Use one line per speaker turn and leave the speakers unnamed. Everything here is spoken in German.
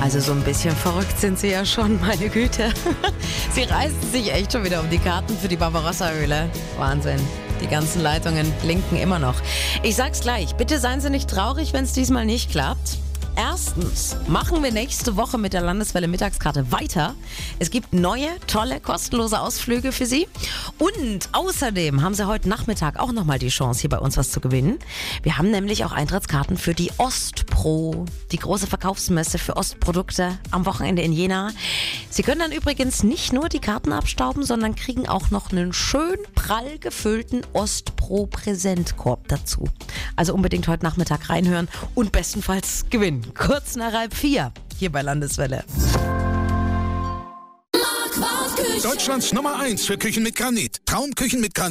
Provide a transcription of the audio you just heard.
Also so ein bisschen verrückt sind sie ja schon, meine Güte. Sie reißen sich echt schon wieder um die Karten für die Barbarossa-Höhle. Wahnsinn. Die ganzen Leitungen blinken immer noch. Ich sag's gleich, bitte seien Sie nicht traurig, wenn es diesmal nicht klappt. Erstens machen wir nächste Woche mit der Landeswelle Mittagskarte weiter. Es gibt neue, tolle, kostenlose Ausflüge für Sie. Und außerdem haben Sie heute Nachmittag auch nochmal die Chance, hier bei uns was zu gewinnen. Wir haben nämlich auch Eintrittskarten für die Ostpro, die große Verkaufsmesse für Ostprodukte am Wochenende in Jena. Sie können dann übrigens nicht nur die Karten abstauben, sondern kriegen auch noch einen schön prall gefüllten Ostpro Präsentkorb dazu. Also unbedingt heute Nachmittag reinhören und bestenfalls gewinnen. Kurz nach halb vier hier bei Landeswelle.
Deutschlands Nummer 1 für Küchen mit Granit. Traumküchen mit Granit.